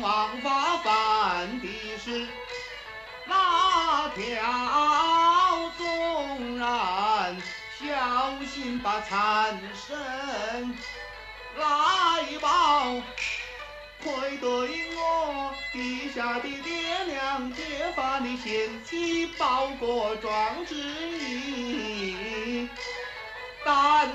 枉法犯的是哪条纵然小心把残身来报，愧对我地下的爹娘，揭发你贤妻报国壮志义，但。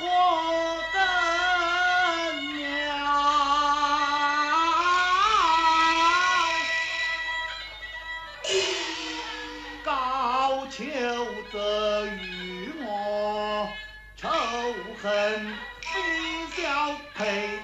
我怎样高俅责与我仇恨比笑陪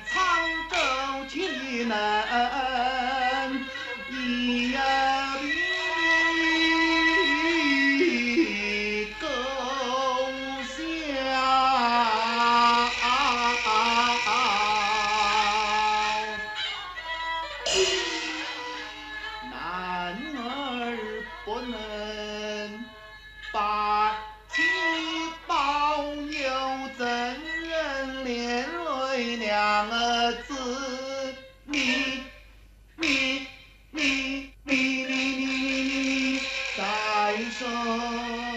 shore.